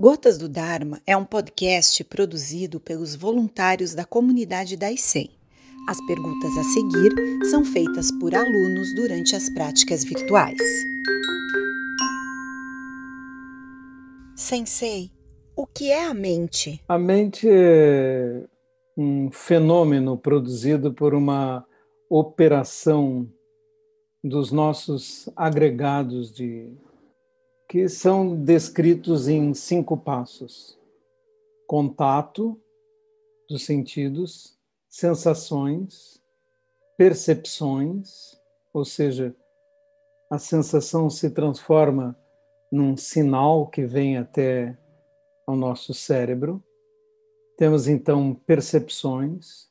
Gotas do Dharma é um podcast produzido pelos voluntários da comunidade da ICEM. As perguntas a seguir são feitas por alunos durante as práticas virtuais. Sensei, o que é a mente? A mente é um fenômeno produzido por uma operação dos nossos agregados de que são descritos em cinco passos: contato dos sentidos, sensações, percepções, ou seja, a sensação se transforma num sinal que vem até ao nosso cérebro. Temos então percepções,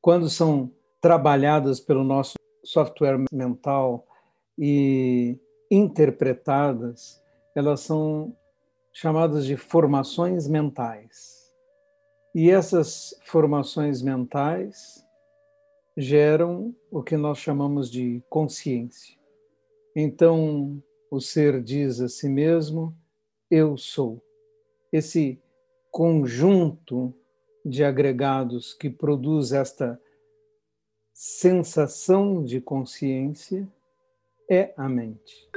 quando são trabalhadas pelo nosso software mental e interpretadas, elas são chamadas de formações mentais. E essas formações mentais geram o que nós chamamos de consciência. Então, o ser diz a si mesmo: Eu sou. Esse conjunto de agregados que produz esta sensação de consciência é a mente.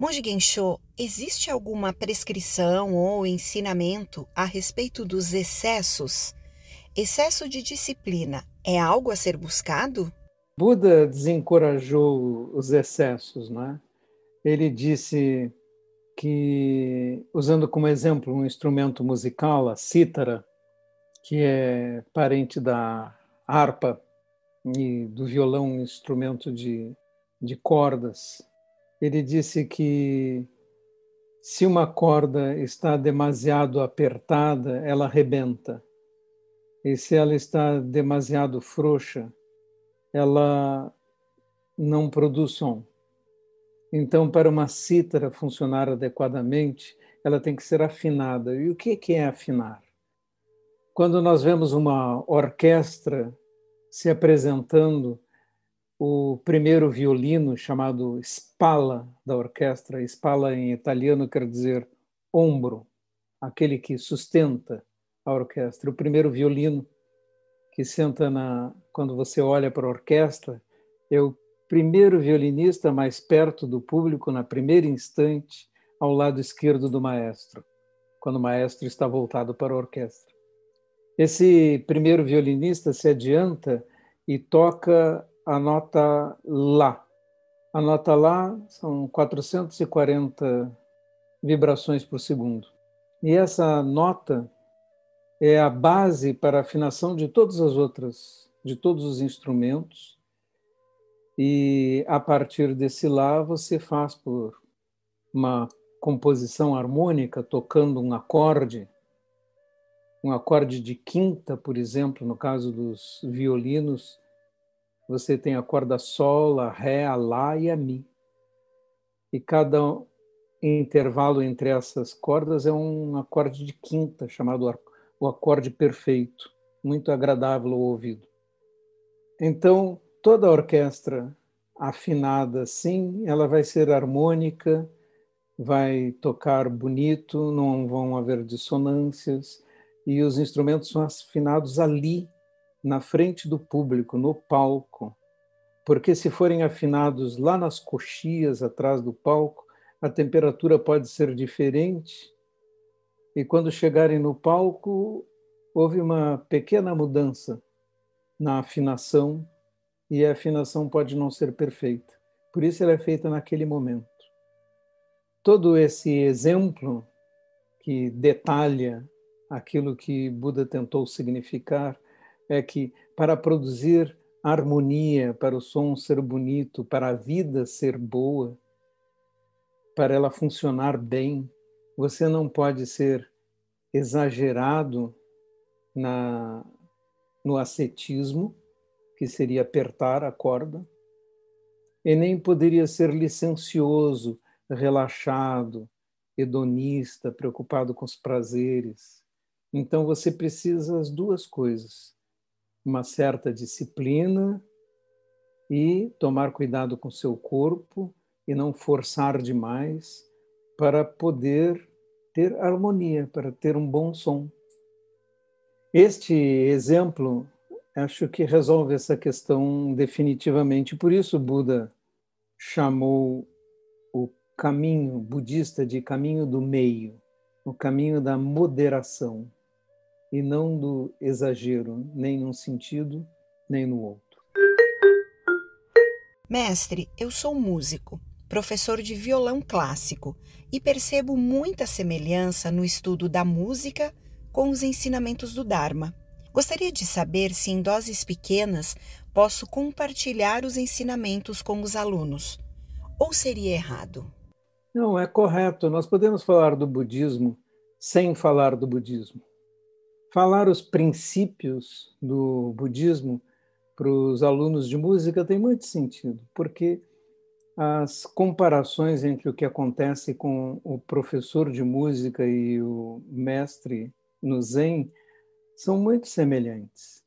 Monge Gensho, existe alguma prescrição ou ensinamento a respeito dos excessos? Excesso de disciplina é algo a ser buscado? Buda desencorajou os excessos, não é? Ele disse que, usando como exemplo um instrumento musical, a cítara, que é parente da harpa e do violão, um instrumento de, de cordas, ele disse que se uma corda está demasiado apertada, ela rebenta. E se ela está demasiado frouxa, ela não produz som. Então, para uma cítara funcionar adequadamente, ela tem que ser afinada. E o que é afinar? Quando nós vemos uma orquestra se apresentando, o primeiro violino, chamado Spalla, da orquestra. Spalla em italiano quer dizer ombro, aquele que sustenta a orquestra. O primeiro violino que senta na. Quando você olha para a orquestra, é o primeiro violinista mais perto do público, na primeira instante, ao lado esquerdo do maestro, quando o maestro está voltado para a orquestra. Esse primeiro violinista se adianta e toca a nota Lá. A nota Lá são 440 vibrações por segundo. E essa nota é a base para a afinação de todas as outras, de todos os instrumentos. E a partir desse Lá você faz por uma composição harmônica, tocando um acorde, um acorde de quinta, por exemplo, no caso dos violinos, você tem a corda Sol, a Ré, a Lá e a Mi. E cada intervalo entre essas cordas é um acorde de quinta, chamado o acorde perfeito, muito agradável ao ouvido. Então, toda a orquestra afinada assim, ela vai ser harmônica, vai tocar bonito, não vão haver dissonâncias, e os instrumentos são afinados ali na frente do público, no palco, porque se forem afinados lá nas coxias atrás do palco, a temperatura pode ser diferente. E quando chegarem no palco, houve uma pequena mudança na afinação e a afinação pode não ser perfeita. Por isso ela é feita naquele momento. Todo esse exemplo que detalha aquilo que Buda tentou significar é que para produzir harmonia, para o som ser bonito, para a vida ser boa, para ela funcionar bem, você não pode ser exagerado na no ascetismo, que seria apertar a corda, e nem poderia ser licencioso, relaxado, hedonista, preocupado com os prazeres. Então você precisa as duas coisas uma certa disciplina e tomar cuidado com seu corpo e não forçar demais para poder ter harmonia, para ter um bom som. Este exemplo acho que resolve essa questão definitivamente. Por isso, Buda chamou o caminho budista de caminho do meio, o caminho da moderação, e não do exagero, nem num sentido, nem no outro. Mestre, eu sou músico, professor de violão clássico e percebo muita semelhança no estudo da música com os ensinamentos do Dharma. Gostaria de saber se, em doses pequenas, posso compartilhar os ensinamentos com os alunos. Ou seria errado? Não, é correto. Nós podemos falar do budismo sem falar do budismo. Falar os princípios do budismo para os alunos de música tem muito sentido, porque as comparações entre o que acontece com o professor de música e o mestre no Zen são muito semelhantes.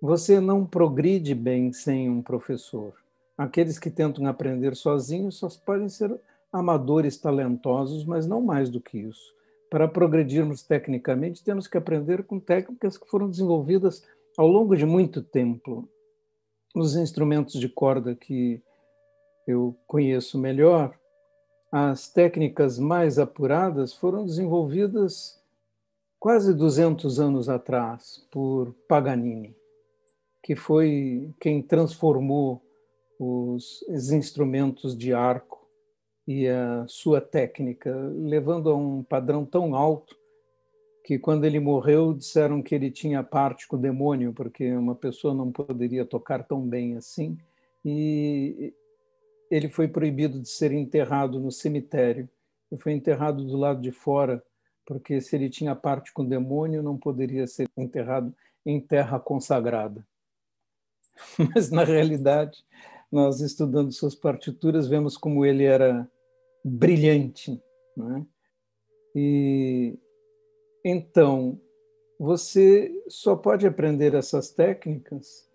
Você não progride bem sem um professor. Aqueles que tentam aprender sozinhos só podem ser amadores talentosos, mas não mais do que isso. Para progredirmos tecnicamente, temos que aprender com técnicas que foram desenvolvidas ao longo de muito tempo. Os instrumentos de corda que eu conheço melhor, as técnicas mais apuradas foram desenvolvidas quase 200 anos atrás por Paganini, que foi quem transformou os instrumentos de arco e a sua técnica, levando a um padrão tão alto que quando ele morreu disseram que ele tinha parte com o demônio, porque uma pessoa não poderia tocar tão bem assim, e ele foi proibido de ser enterrado no cemitério. Ele foi enterrado do lado de fora porque se ele tinha parte com o demônio, não poderia ser enterrado em terra consagrada. Mas, na realidade, nós estudando suas partituras, vemos como ele era brilhante. Né? E então, você só pode aprender essas técnicas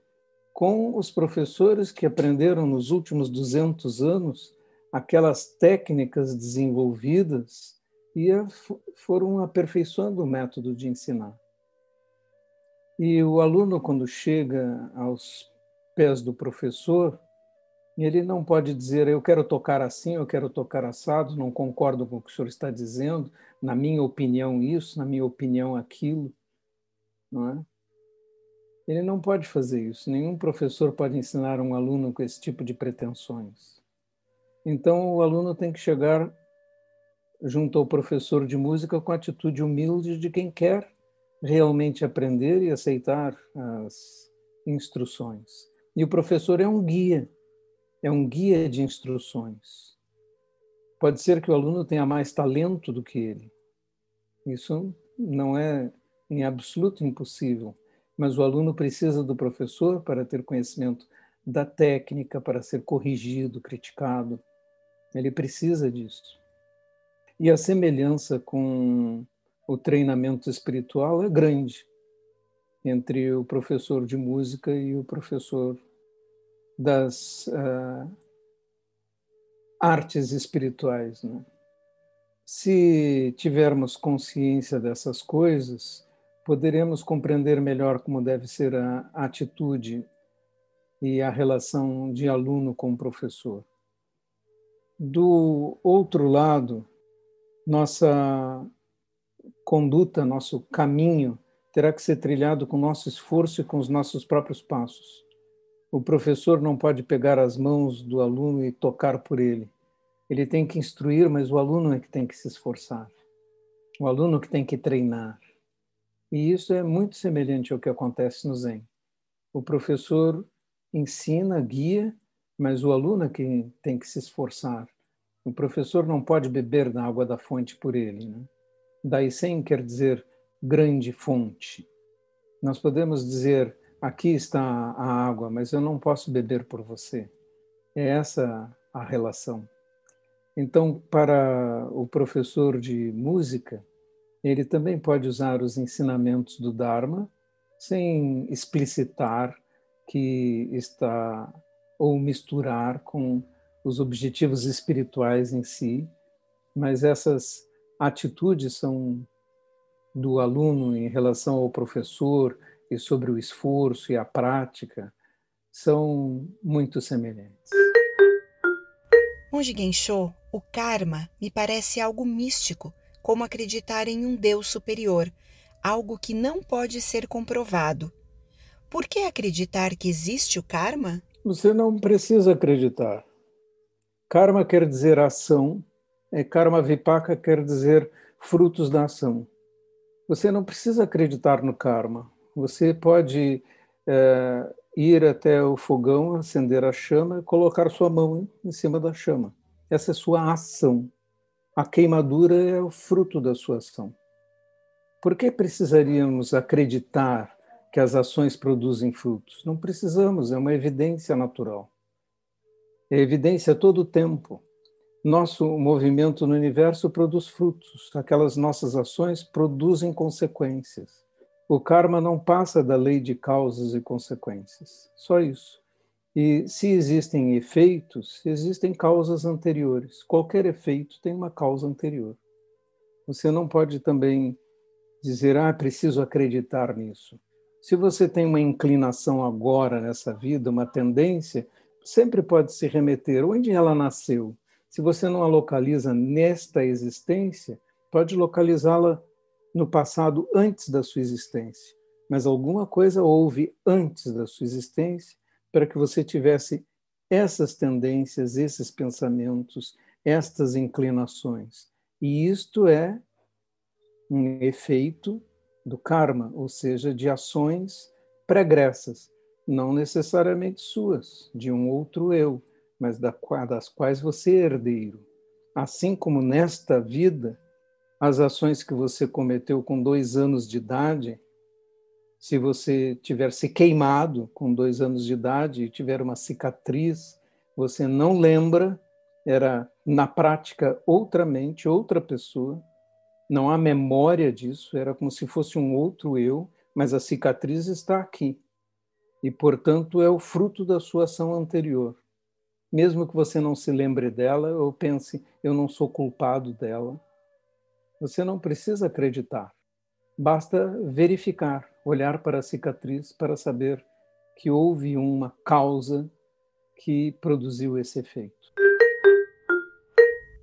com os professores que aprenderam nos últimos 200 anos aquelas técnicas desenvolvidas e foram aperfeiçoando o método de ensinar. E o aluno, quando chega aos pés do professor, ele não pode dizer eu quero tocar assim, eu quero tocar assado, não concordo com o que o senhor está dizendo, na minha opinião isso, na minha opinião aquilo, não é? Ele não pode fazer isso. Nenhum professor pode ensinar um aluno com esse tipo de pretensões. Então o aluno tem que chegar junto ao professor de música com a atitude humilde de quem quer realmente aprender e aceitar as instruções. E o professor é um guia, é um guia de instruções. Pode ser que o aluno tenha mais talento do que ele. Isso não é em absoluto impossível, mas o aluno precisa do professor para ter conhecimento da técnica, para ser corrigido, criticado. Ele precisa disso. E a semelhança com o treinamento espiritual é grande entre o professor de música e o professor das uh, artes espirituais. Né? Se tivermos consciência dessas coisas, poderemos compreender melhor como deve ser a atitude e a relação de aluno com professor. Do outro lado, nossa conduta, nosso caminho terá que ser trilhado com nosso esforço e com os nossos próprios passos. O professor não pode pegar as mãos do aluno e tocar por ele. Ele tem que instruir, mas o aluno é que tem que se esforçar. O aluno que tem que treinar. E isso é muito semelhante ao que acontece no Zen. O professor ensina, guia, mas o aluno é que tem que se esforçar. O professor não pode beber da água da fonte por ele. Né? Daisen quer dizer grande fonte. Nós podemos dizer, aqui está a água, mas eu não posso beber por você. É essa a relação. Então, para o professor de música, ele também pode usar os ensinamentos do Dharma sem explicitar que está ou misturar com os objetivos espirituais em si, mas essas atitudes são do aluno em relação ao professor e sobre o esforço e a prática são muito semelhantes. Monge Gensho, o karma me parece algo místico, como acreditar em um Deus superior, algo que não pode ser comprovado. Por que acreditar que existe o karma? Você não precisa acreditar. Karma quer dizer ação, e karma vipaka quer dizer frutos da ação. Você não precisa acreditar no karma. Você pode é, ir até o fogão, acender a chama e colocar sua mão em cima da chama. Essa é sua ação. A queimadura é o fruto da sua ação. Por que precisaríamos acreditar que as ações produzem frutos? Não precisamos, é uma evidência natural. É evidência todo o tempo nosso movimento no universo produz frutos, aquelas nossas ações produzem consequências. O karma não passa da lei de causas e consequências, só isso. E se existem efeitos, existem causas anteriores. Qualquer efeito tem uma causa anterior. Você não pode também dizer, ah, preciso acreditar nisso. Se você tem uma inclinação agora nessa vida, uma tendência, sempre pode se remeter onde ela nasceu, se você não a localiza nesta existência, pode localizá-la no passado antes da sua existência. Mas alguma coisa houve antes da sua existência para que você tivesse essas tendências, esses pensamentos, estas inclinações. E isto é um efeito do karma, ou seja, de ações pregressas, não necessariamente suas, de um outro eu, mas das quais você é herdeiro. Assim como nesta vida, as ações que você cometeu com dois anos de idade, se você tiver se queimado com dois anos de idade e tiver uma cicatriz, você não lembra, era na prática outra mente, outra pessoa, não há memória disso, era como se fosse um outro eu, mas a cicatriz está aqui. E, portanto, é o fruto da sua ação anterior mesmo que você não se lembre dela ou pense, eu não sou culpado dela. Você não precisa acreditar. Basta verificar, olhar para a cicatriz para saber que houve uma causa que produziu esse efeito.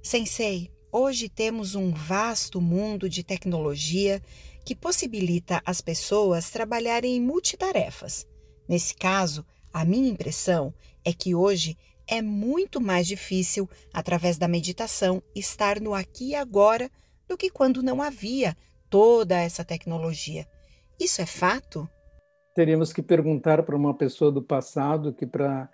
Sensei, hoje temos um vasto mundo de tecnologia que possibilita as pessoas trabalharem em multitarefas. Nesse caso, a minha impressão é que hoje é muito mais difícil, através da meditação, estar no aqui e agora do que quando não havia toda essa tecnologia. Isso é fato? Teríamos que perguntar para uma pessoa do passado que para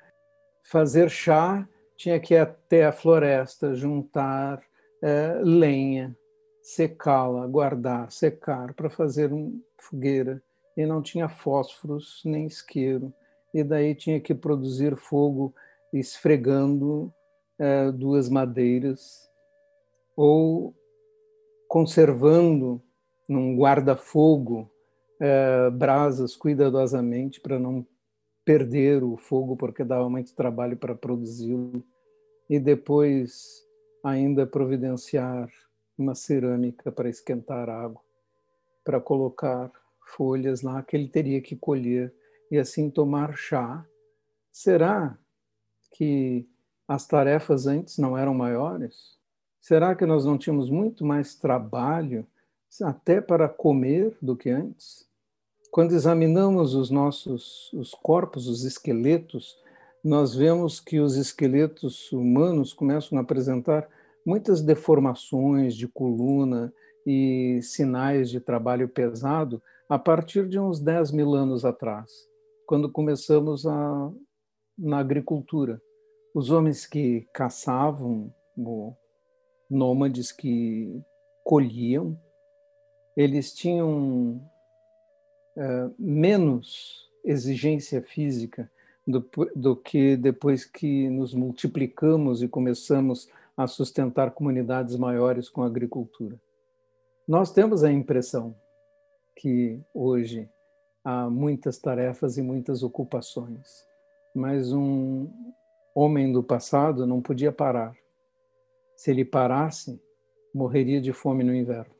fazer chá tinha que ir até a floresta, juntar é, lenha, secá-la, guardar, secar para fazer uma fogueira. E não tinha fósforos nem isqueiro. E daí tinha que produzir fogo esfregando é, duas madeiras ou conservando num guarda-fogo é, brasas cuidadosamente para não perder o fogo porque dava muito trabalho para produzi-lo e depois ainda providenciar uma cerâmica para esquentar água para colocar folhas lá que ele teria que colher e assim tomar chá será que as tarefas antes não eram maiores? Será que nós não tínhamos muito mais trabalho até para comer do que antes? Quando examinamos os nossos os corpos, os esqueletos, nós vemos que os esqueletos humanos começam a apresentar muitas deformações de coluna e sinais de trabalho pesado a partir de uns 10 mil anos atrás, quando começamos a na agricultura. Os homens que caçavam, nômades que colhiam, eles tinham é, menos exigência física do, do que depois que nos multiplicamos e começamos a sustentar comunidades maiores com agricultura. Nós temos a impressão que hoje há muitas tarefas e muitas ocupações mas um homem do passado não podia parar. Se ele parasse, morreria de fome no inverno.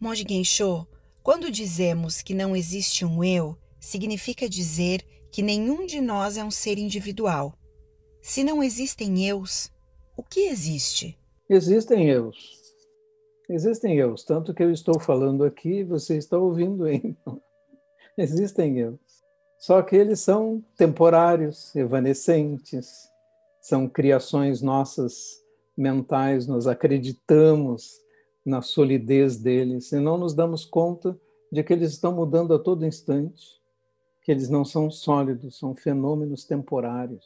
Monge Gensho, quando dizemos que não existe um eu, significa dizer que nenhum de nós é um ser individual. Se não existem eus, o que existe? Existem eus. Existem eus, tanto que eu estou falando aqui e você está ouvindo ainda. Existem eus. Só que eles são temporários, evanescentes, são criações nossas mentais, nós acreditamos na solidez deles e não nos damos conta de que eles estão mudando a todo instante, que eles não são sólidos, são fenômenos temporários,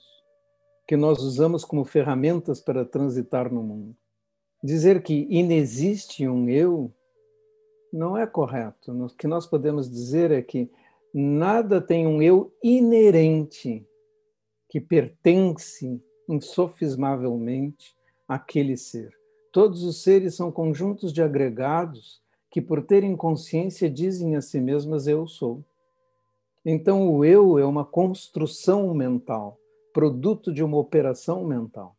que nós usamos como ferramentas para transitar no mundo. Dizer que inexiste um eu não é correto. O que nós podemos dizer é que nada tem um eu inerente que pertence insofismavelmente àquele ser. Todos os seres são conjuntos de agregados que, por terem consciência, dizem a si mesmas: Eu sou. Então, o eu é uma construção mental, produto de uma operação mental.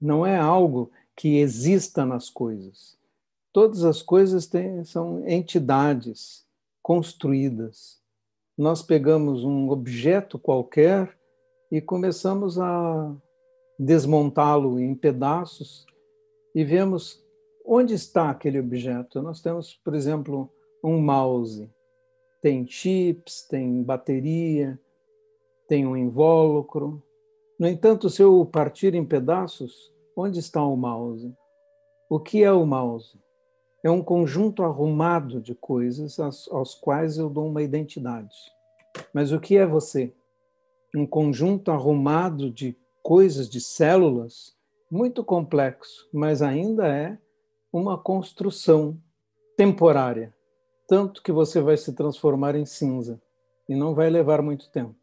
Não é algo que exista nas coisas. Todas as coisas têm, são entidades construídas. Nós pegamos um objeto qualquer e começamos a desmontá-lo em pedaços e vemos onde está aquele objeto. Nós temos, por exemplo, um mouse. Tem chips, tem bateria, tem um invólucro. No entanto, se eu partir em pedaços, onde está o mouse? O que é o mouse? É um conjunto arrumado de coisas aos, quais eu dou uma identidade. Mas o que é você? Um conjunto arrumado de coisas, de células, muito complexo, mas ainda é uma construção temporária. Tanto que você vai se transformar em cinza e não vai levar muito tempo.